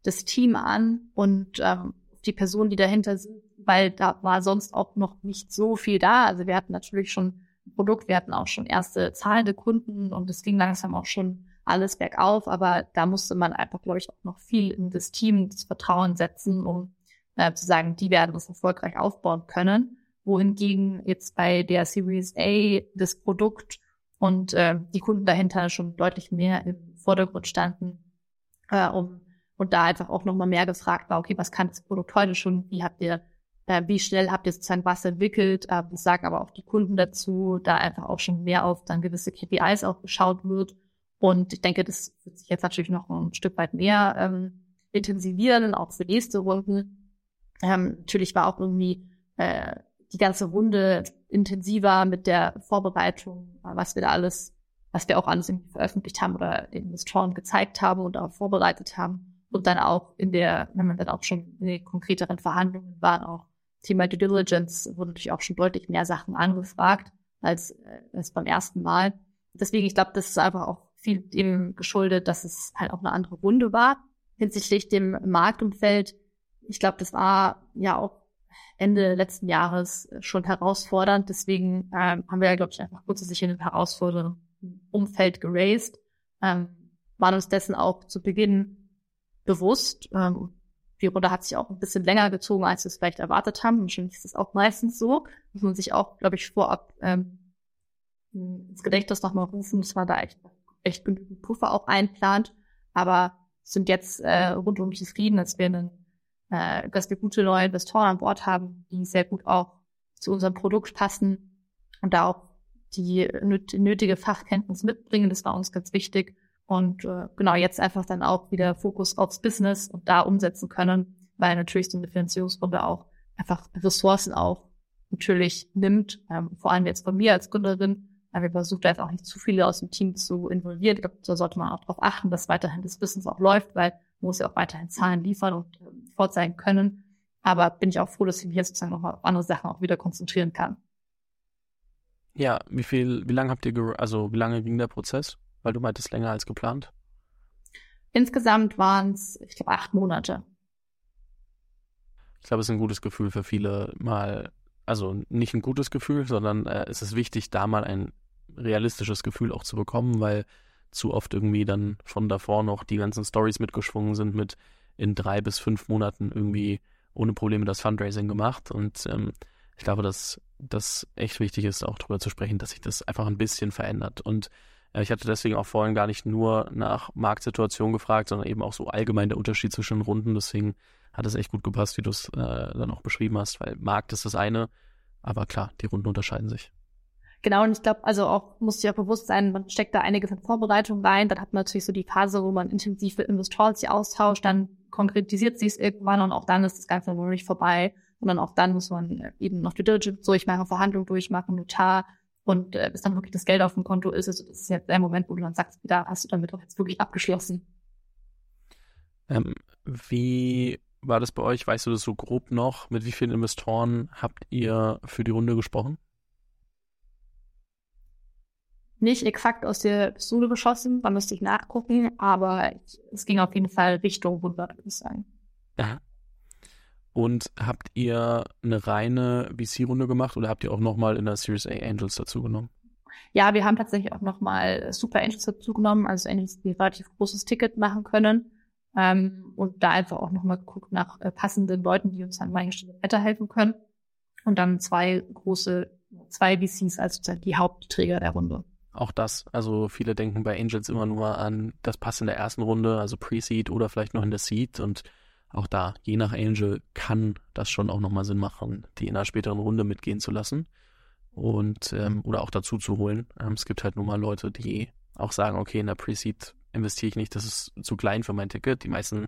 das Team an und ähm, die Personen, die dahinter sind, weil da war sonst auch noch nicht so viel da. Also wir hatten natürlich schon ein Produkt, wir hatten auch schon erste zahlende Kunden und es ging langsam auch schon alles bergauf, aber da musste man einfach, glaube ich, auch noch viel in das Team, das Vertrauen setzen, um äh, zu sagen, die werden das erfolgreich aufbauen können. Wohingegen jetzt bei der Series A das Produkt und äh, die Kunden dahinter schon deutlich mehr im Vordergrund standen, äh, um und da einfach auch nochmal mehr gefragt war, okay, was kann das Produkt heute schon? Wie habt ihr, äh, wie schnell habt ihr sozusagen was entwickelt? Äh, das sagen aber auch die Kunden dazu, da einfach auch schon mehr auf dann gewisse KPIs auch geschaut wird. Und ich denke, das wird sich jetzt natürlich noch ein Stück weit mehr ähm, intensivieren, auch für nächste Runden. Ähm, natürlich war auch irgendwie äh, die ganze Runde intensiver mit der Vorbereitung, was wir da alles, was wir auch alles irgendwie veröffentlicht haben oder den Investoren gezeigt haben und auch vorbereitet haben. Und dann auch in der, wenn man dann auch schon in den konkreteren Verhandlungen war, auch Thema Due Diligence, wurden natürlich auch schon deutlich mehr Sachen angefragt als, äh, als beim ersten Mal. Deswegen, ich glaube, das ist einfach auch viel dem geschuldet, dass es halt auch eine andere Runde war hinsichtlich dem Marktumfeld. Ich glaube, das war ja auch Ende letzten Jahres schon herausfordernd. Deswegen ähm, haben wir ja, glaube ich, einfach kurzfristig in einem herausfordernden Umfeld geraced. Ähm, waren uns dessen auch zu Beginn bewusst. Ähm, die Runde hat sich auch ein bisschen länger gezogen, als wir es vielleicht erwartet haben. Wahrscheinlich ist es auch meistens so. Muss man sich auch, glaube ich, vorab ähm, ins Gedächtnis nochmal rufen, dass man da echt, echt genügend Puffer auch einplant. Aber sind jetzt äh, rundum zufrieden, dass wir einen, äh, dass wir gute neue Investoren an Bord haben, die sehr gut auch zu unserem Produkt passen und da auch die nötige Fachkenntnis mitbringen. Das war uns ganz wichtig. Und äh, genau jetzt einfach dann auch wieder Fokus aufs Business und da umsetzen können, weil natürlich so eine Finanzierungsrunde auch einfach Ressourcen auch natürlich nimmt, ähm, vor allem jetzt von mir als Gründerin, weil wir versuchen da jetzt auch nicht zu viele aus dem Team zu involvieren. Ich glaube, da sollte man auch darauf achten, dass weiterhin das Business auch läuft, weil man muss ja auch weiterhin Zahlen liefern und äh, vorzeigen können. Aber bin ich auch froh, dass ich mich jetzt sozusagen nochmal auf andere Sachen auch wieder konzentrieren kann. Ja, wie viel, wie lange habt ihr, also wie lange ging der Prozess? Weil du meintest länger als geplant. Insgesamt waren es, ich glaube, acht Monate. Ich glaube, es ist ein gutes Gefühl für viele mal, also nicht ein gutes Gefühl, sondern äh, es ist wichtig, da mal ein realistisches Gefühl auch zu bekommen, weil zu oft irgendwie dann von davor noch die ganzen Stories mitgeschwungen sind mit in drei bis fünf Monaten irgendwie ohne Probleme das Fundraising gemacht. Und ähm, ich glaube, dass das echt wichtig ist, auch darüber zu sprechen, dass sich das einfach ein bisschen verändert. Und ich hatte deswegen auch vorhin gar nicht nur nach Marktsituation gefragt, sondern eben auch so allgemein der Unterschied zwischen Runden. Deswegen hat es echt gut gepasst, wie du es äh, dann auch beschrieben hast, weil Markt ist das eine, aber klar, die Runden unterscheiden sich. Genau, und ich glaube, also auch muss sich auch bewusst sein, man steckt da einiges in Vorbereitung rein, dann hat man natürlich so die Phase, wo man intensiv mit Investoren sich austauscht, dann konkretisiert sich es irgendwann und auch dann ist das Ganze noch nicht vorbei, sondern auch dann muss man eben noch Due Diligence durchmachen, Verhandlungen durchmachen, Notar, und äh, bis dann wirklich das Geld auf dem Konto ist, ist, ist jetzt der Moment, wo du dann sagst, da hast du damit doch jetzt wirklich abgeschlossen. Ähm, wie war das bei euch? Weißt du das so grob noch? Mit wie vielen Investoren habt ihr für die Runde gesprochen? Nicht exakt aus der Pistole geschossen, da müsste ich nachgucken, aber es ging auf jeden Fall Richtung 100, würde ich sagen. Ja. Und habt ihr eine reine VC-Runde gemacht oder habt ihr auch nochmal in der Series A Angels dazu genommen? Ja, wir haben tatsächlich auch nochmal Super Angels dazu genommen, also Angels, die relativ großes Ticket machen können. Ähm, und da einfach auch nochmal geguckt nach äh, passenden Leuten, die uns an manchen Stellen weiterhelfen können. Und dann zwei große, zwei VCs als sozusagen die Hauptträger der Runde. Auch das, also viele denken bei Angels immer nur an das Pass in der ersten Runde, also Pre-Seed oder vielleicht noch in der Seed und auch da, je nach Angel, kann das schon auch nochmal Sinn machen, die in einer späteren Runde mitgehen zu lassen und ähm, oder auch dazu zu holen. Ähm, es gibt halt nun mal Leute, die auch sagen, okay, in der Pre-Seed investiere ich nicht, das ist zu klein für mein Ticket. Die meisten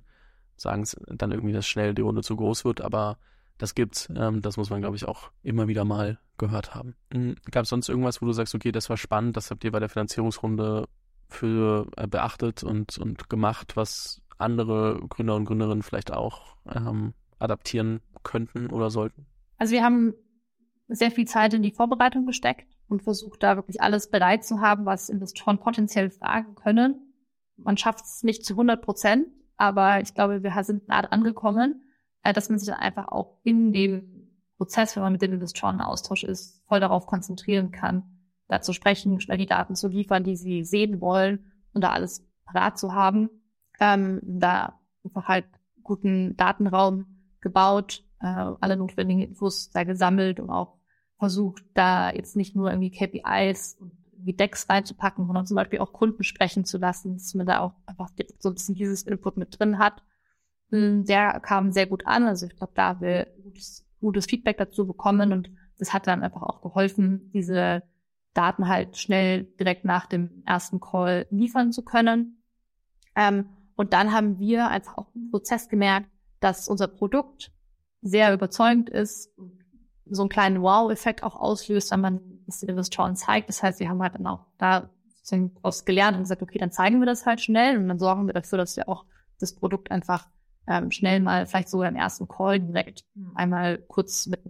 sagen es dann irgendwie, dass schnell die Runde zu groß wird, aber das gibt's. Ähm, das muss man, glaube ich, auch immer wieder mal gehört haben. Mhm. Gab es sonst irgendwas, wo du sagst, okay, das war spannend, das habt ihr bei der Finanzierungsrunde für äh, beachtet und, und gemacht, was andere Gründer und Gründerinnen vielleicht auch ähm, adaptieren könnten oder sollten? Also wir haben sehr viel Zeit in die Vorbereitung gesteckt und versucht da wirklich alles bereit zu haben, was Investoren potenziell fragen können. Man schafft es nicht zu 100 Prozent, aber ich glaube, wir sind nah angekommen, äh, dass man sich dann einfach auch in dem Prozess, wenn man mit den Investoren im Austausch ist, voll darauf konzentrieren kann, da zu sprechen, schnell die Daten zu liefern, die sie sehen wollen und da alles parat zu haben ähm, da einfach halt guten Datenraum gebaut, äh, alle notwendigen Infos da gesammelt und auch versucht, da jetzt nicht nur irgendwie KPIs und wie Decks reinzupacken, sondern zum Beispiel auch Kunden sprechen zu lassen, dass man da auch einfach so ein bisschen dieses Input mit drin hat. Hm, der kam sehr gut an. Also ich glaube, da haben wir gutes, gutes Feedback dazu bekommen und das hat dann einfach auch geholfen, diese Daten halt schnell direkt nach dem ersten Call liefern zu können. Ähm, und dann haben wir einfach auch im Prozess gemerkt, dass unser Produkt sehr überzeugend ist, so einen kleinen Wow-Effekt auch auslöst, wenn man den Investoren zeigt. Das heißt, wir haben halt dann auch da daraus gelernt und gesagt, okay, dann zeigen wir das halt schnell und dann sorgen wir dafür, dass wir auch das Produkt einfach ähm, schnell mal, vielleicht sogar im ersten Call direkt einmal kurz mit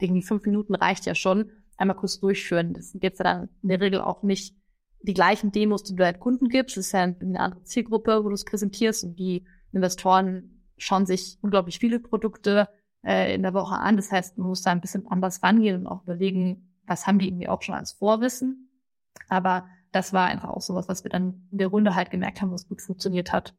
irgendwie fünf Minuten reicht ja schon, einmal kurz durchführen. Das jetzt ja dann in der Regel auch nicht die gleichen Demos, die du halt Kunden gibst. Ist ja eine andere Zielgruppe, wo du es präsentierst und die Investoren schauen sich unglaublich viele Produkte äh, in der Woche an. Das heißt, man muss da ein bisschen anders rangehen und auch überlegen, was haben die irgendwie auch schon als Vorwissen. Aber das war einfach auch sowas, was wir dann in der Runde halt gemerkt haben, was gut funktioniert hat.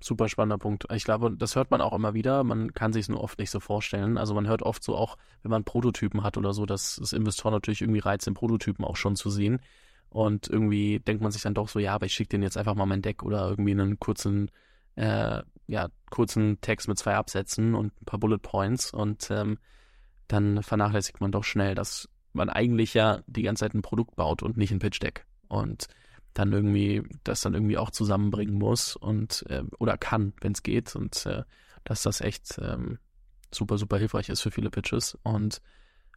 Super spannender Punkt. Ich glaube, das hört man auch immer wieder. Man kann sich es nur oft nicht so vorstellen. Also man hört oft so auch, wenn man Prototypen hat oder so, dass es Investoren natürlich irgendwie reizt, den Prototypen auch schon zu sehen. Und irgendwie denkt man sich dann doch so, ja, aber ich schicke denen jetzt einfach mal mein Deck oder irgendwie einen kurzen äh, ja, kurzen Text mit zwei Absätzen und ein paar Bullet Points. Und ähm, dann vernachlässigt man doch schnell, dass man eigentlich ja die ganze Zeit ein Produkt baut und nicht ein Pitch Deck. Und dann irgendwie das dann irgendwie auch zusammenbringen muss und äh, oder kann, wenn es geht. Und äh, dass das echt ähm, super super hilfreich ist für viele Pitches und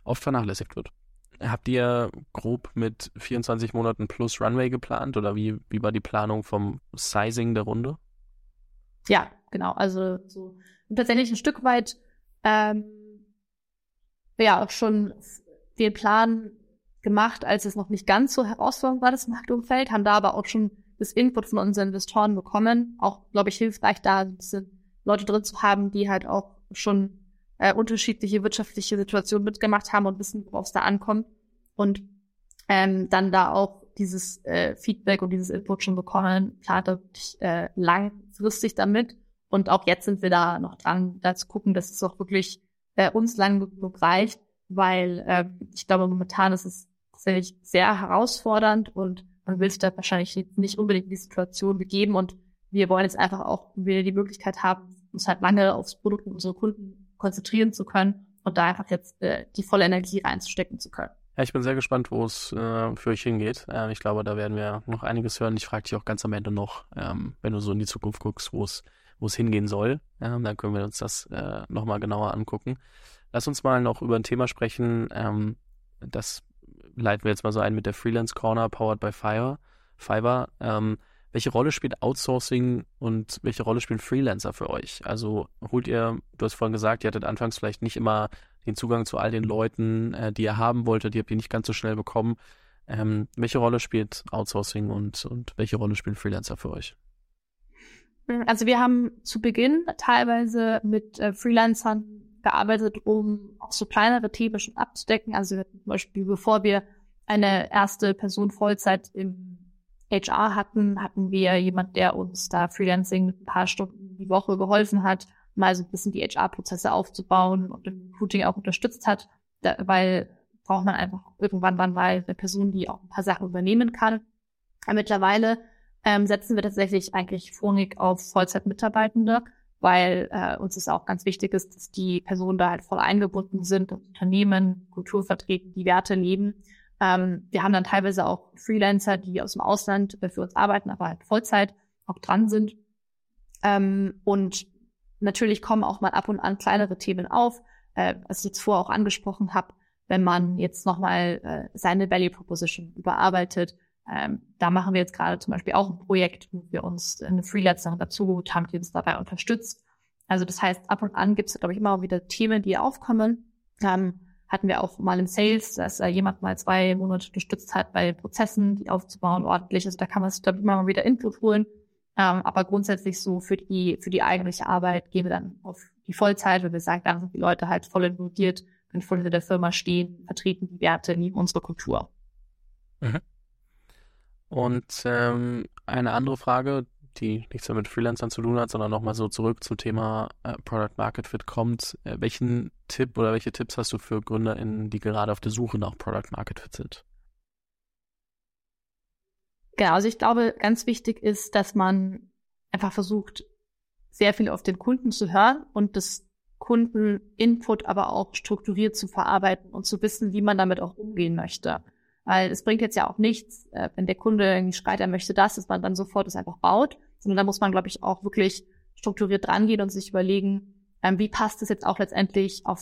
oft vernachlässigt wird. Habt ihr grob mit 24 Monaten plus Runway geplant oder wie, wie war die Planung vom Sizing der Runde? Ja, genau. Also so tatsächlich ein Stück weit ähm, ja schon den Plan gemacht, als es noch nicht ganz so herausfordernd war, das Marktumfeld, haben da aber auch schon das Input von unseren Investoren bekommen. Auch, glaube ich, hilfreich, da ein bisschen Leute drin zu haben, die halt auch schon äh, unterschiedliche wirtschaftliche Situationen mitgemacht haben und wissen, worauf es da ankommt. Und ähm, dann da auch dieses äh, Feedback und dieses Input schon bekommen, plant wirklich äh, langfristig damit. Und auch jetzt sind wir da noch dran, da zu gucken, dass es auch wirklich äh, uns lang genug reicht, weil äh, ich glaube, momentan ist es tatsächlich sehr herausfordernd und man will sich da wahrscheinlich nicht unbedingt in die Situation begeben und wir wollen jetzt einfach auch wieder die Möglichkeit haben, uns halt lange aufs Produkt und unsere Kunden konzentrieren zu können und da einfach jetzt äh, die volle Energie reinzustecken zu können. Ja, ich bin sehr gespannt, wo es äh, für euch hingeht. Äh, ich glaube, da werden wir noch einiges hören. Ich frage dich auch ganz am Ende noch, ähm, wenn du so in die Zukunft guckst, wo es wo es hingehen soll. Ähm, dann können wir uns das äh, nochmal genauer angucken. Lass uns mal noch über ein Thema sprechen. Ähm, das leiten wir jetzt mal so ein mit der Freelance Corner powered by Fiverr. Fiverr. Ähm, welche Rolle spielt Outsourcing und welche Rolle spielen Freelancer für euch? Also holt ihr, du hast vorhin gesagt, ihr hattet anfangs vielleicht nicht immer den Zugang zu all den Leuten, äh, die ihr haben wolltet, die habt ihr nicht ganz so schnell bekommen. Ähm, welche Rolle spielt Outsourcing und, und welche Rolle spielen Freelancer für euch? Also wir haben zu Beginn teilweise mit äh, Freelancern gearbeitet, um auch so kleinere Themen schon abzudecken. Also zum Beispiel, bevor wir eine erste Person Vollzeit im HR hatten, hatten wir jemand, der uns da Freelancing ein paar Stunden die Woche geholfen hat, mal so ein bisschen die HR-Prozesse aufzubauen und im Recruiting auch unterstützt hat, da, weil braucht man einfach irgendwann wann mal eine Person, die auch ein paar Sachen übernehmen kann. Aber mittlerweile ähm, setzen wir tatsächlich eigentlich vorrangig auf Vollzeitmitarbeitende, weil äh, uns ist auch ganz wichtig ist, dass die Personen da halt voll eingebunden sind, Unternehmen, Kultur vertreten, die Werte leben. Ähm, wir haben dann teilweise auch Freelancer, die aus dem Ausland äh, für uns arbeiten, aber halt Vollzeit auch dran sind. Ähm, und Natürlich kommen auch mal ab und an kleinere Themen auf, äh, was ich jetzt vorher auch angesprochen habe, wenn man jetzt nochmal äh, seine Value Proposition überarbeitet. Ähm, da machen wir jetzt gerade zum Beispiel auch ein Projekt, wo wir uns eine Freelancerin dazu haben, die uns dabei unterstützt. Also das heißt, ab und an gibt es, glaube ich, immer wieder Themen, die aufkommen. Ähm, hatten wir auch mal im Sales, dass äh, jemand mal zwei Monate unterstützt hat, bei Prozessen, die aufzubauen ordentlich. Also da kann man sich, glaube immer mal wieder Input holen. Ähm, aber grundsätzlich so für die, für die eigentliche Arbeit gehen wir dann auf die Vollzeit, weil wir sagen, da sind die Leute halt voll involviert, können voll hinter der Firma stehen, vertreten die Werte, lieben unsere Kultur. Mhm. Und ähm, eine andere Frage, die nichts mehr mit Freelancern zu tun hat, sondern nochmal so zurück zum Thema äh, Product Market Fit kommt. Äh, welchen Tipp oder welche Tipps hast du für GründerInnen, die gerade auf der Suche nach Product Market Fit sind? Genau, also ich glaube, ganz wichtig ist, dass man einfach versucht, sehr viel auf den Kunden zu hören und das Kundeninput aber auch strukturiert zu verarbeiten und zu wissen, wie man damit auch umgehen möchte. Weil es bringt jetzt ja auch nichts, äh, wenn der Kunde irgendwie schreit, er möchte das, dass man dann sofort es einfach baut, sondern da muss man, glaube ich, auch wirklich strukturiert rangehen und sich überlegen, ähm, wie passt es jetzt auch letztendlich auf,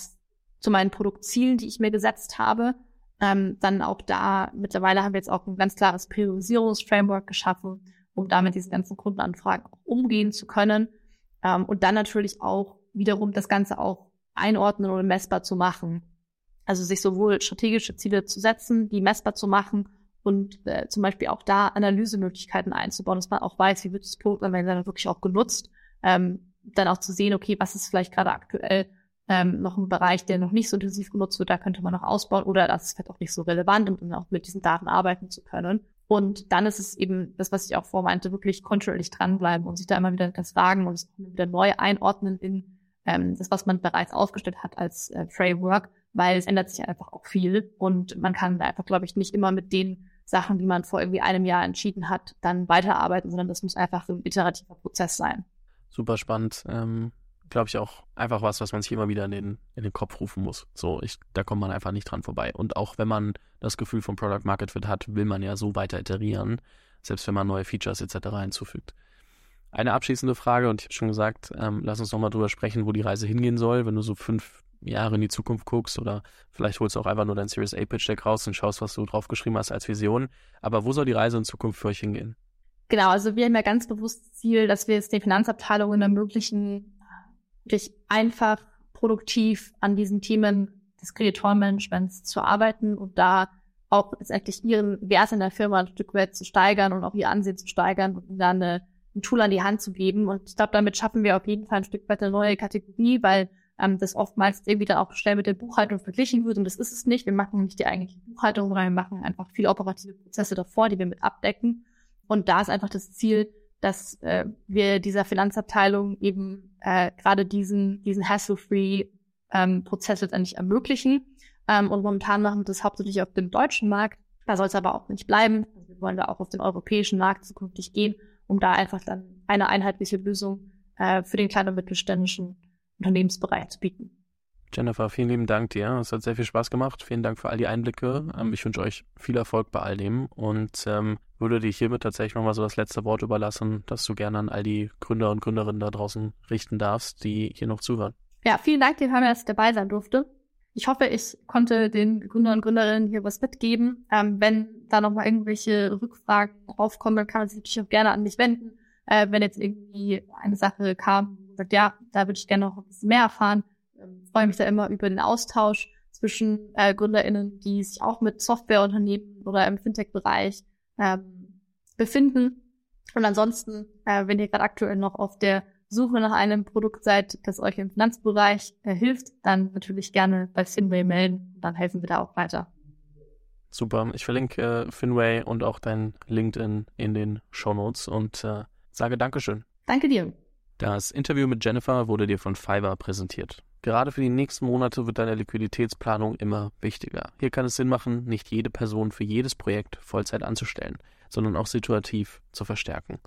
zu meinen Produktzielen, die ich mir gesetzt habe. Ähm, dann auch da, mittlerweile haben wir jetzt auch ein ganz klares Priorisierungsframework geschaffen, um damit diese ganzen Kundenanfragen auch umgehen zu können. Ähm, und dann natürlich auch wiederum das Ganze auch einordnen oder messbar zu machen. Also sich sowohl strategische Ziele zu setzen, die messbar zu machen und äh, zum Beispiel auch da Analysemöglichkeiten einzubauen, dass man auch weiß, wie wird das Produkt dann wirklich auch genutzt. Ähm, dann auch zu sehen, okay, was ist vielleicht gerade aktuell ähm, noch ein Bereich, der noch nicht so intensiv genutzt wird, da könnte man noch ausbauen oder das ist vielleicht auch nicht so relevant, um dann auch mit diesen Daten arbeiten zu können. Und dann ist es eben das, was ich auch vormeinte, wirklich kontinuierlich dranbleiben und sich da immer wieder das fragen und es wieder neu einordnen in ähm, das, was man bereits aufgestellt hat als äh, Framework, weil es ändert sich einfach auch viel und man kann einfach, glaube ich, nicht immer mit den Sachen, die man vor irgendwie einem Jahr entschieden hat, dann weiterarbeiten, sondern das muss einfach ein iterativer Prozess sein. Super spannend. Ähm, glaube ich auch einfach was, was man sich immer wieder in den, in den Kopf rufen muss. So, ich, da kommt man einfach nicht dran vorbei. Und auch wenn man das Gefühl von Product Market Fit hat, will man ja so weiter iterieren, selbst wenn man neue Features etc. hinzufügt. Eine abschließende Frage, und ich habe schon gesagt, ähm, lass uns nochmal drüber sprechen, wo die Reise hingehen soll, wenn du so fünf Jahre in die Zukunft guckst oder vielleicht holst du auch einfach nur dein Series A Pitch Deck raus und schaust, was du draufgeschrieben hast als Vision. Aber wo soll die Reise in Zukunft für euch hingehen? Genau, also wir haben ja ganz bewusst Ziel, dass wir es den Finanzabteilungen ermöglichen, wirklich einfach produktiv an diesen Themen des Kreditorenmanagements zu arbeiten und da auch letztendlich ihren Wert in der Firma ein Stück weit zu steigern und auch ihr Ansehen zu steigern und dann eine ein Tool an die Hand zu geben. Und ich glaube, damit schaffen wir auf jeden Fall ein Stück weit eine neue Kategorie, weil ähm, das oftmals irgendwie dann auch schnell mit der Buchhaltung verglichen wird. Und das ist es nicht. Wir machen nicht die eigentliche Buchhaltung, sondern wir machen einfach viele operative Prozesse davor, die wir mit abdecken. Und da ist einfach das Ziel, dass äh, wir dieser Finanzabteilung eben äh, gerade diesen, diesen hassle-free ähm, Prozess letztendlich ermöglichen. Ähm, und momentan machen wir das hauptsächlich auf dem deutschen Markt. Da soll es aber auch nicht bleiben. Also wir wollen da auch auf den europäischen Markt zukünftig gehen um da einfach dann eine einheitliche Lösung äh, für den kleinen und mittelständischen Unternehmensbereich zu bieten. Jennifer, vielen lieben Dank dir. Es hat sehr viel Spaß gemacht. Vielen Dank für all die Einblicke. Ähm, ich wünsche euch viel Erfolg bei all dem und ähm, würde dir hiermit tatsächlich nochmal so das letzte Wort überlassen, dass du gerne an all die Gründer und Gründerinnen da draußen richten darfst, die hier noch zuhören. Ja, vielen Dank, dir, dass ich dabei sein durfte. Ich hoffe, ich konnte den Gründern und Gründerinnen hier was mitgeben. Ähm, wenn da nochmal irgendwelche Rückfragen aufkommen, dann kann man sich natürlich auch gerne an mich wenden. Äh, wenn jetzt irgendwie eine Sache kam, sagt, ja, da würde ich gerne noch ein bisschen mehr erfahren, ähm, freue mich da immer über den Austausch zwischen äh, GründerInnen, die sich auch mit Softwareunternehmen oder im Fintech-Bereich ähm, befinden. Und ansonsten, äh, wenn ihr gerade aktuell noch auf der Suche nach einem Produkt seid, das euch im Finanzbereich äh, hilft, dann natürlich gerne bei Finway melden. Dann helfen wir da auch weiter. Super. Ich verlinke äh, Finway und auch dein LinkedIn in den Show Notes und äh, sage Dankeschön. Danke dir. Das Interview mit Jennifer wurde dir von Fiverr präsentiert. Gerade für die nächsten Monate wird deine Liquiditätsplanung immer wichtiger. Hier kann es Sinn machen, nicht jede Person für jedes Projekt Vollzeit anzustellen, sondern auch situativ zu verstärken.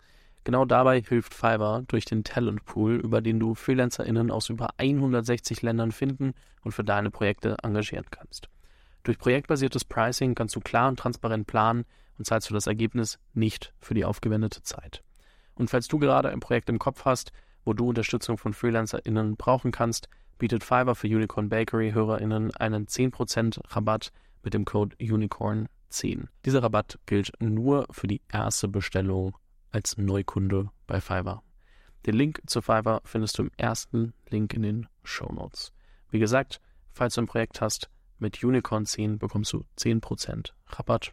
Genau dabei hilft Fiverr durch den Talent Pool, über den du FreelancerInnen aus über 160 Ländern finden und für deine Projekte engagieren kannst. Durch projektbasiertes Pricing kannst du klar und transparent planen und zahlst du das Ergebnis nicht für die aufgewendete Zeit. Und falls du gerade ein Projekt im Kopf hast, wo du Unterstützung von FreelancerInnen brauchen kannst, bietet Fiverr für Unicorn Bakery HörerInnen einen 10% Rabatt mit dem Code Unicorn10. Dieser Rabatt gilt nur für die erste Bestellung als Neukunde bei Fiverr. Den Link zu Fiverr findest du im ersten Link in den Show Notes. Wie gesagt, falls du ein Projekt hast, mit Unicorn 10 bekommst du 10% Rabatt.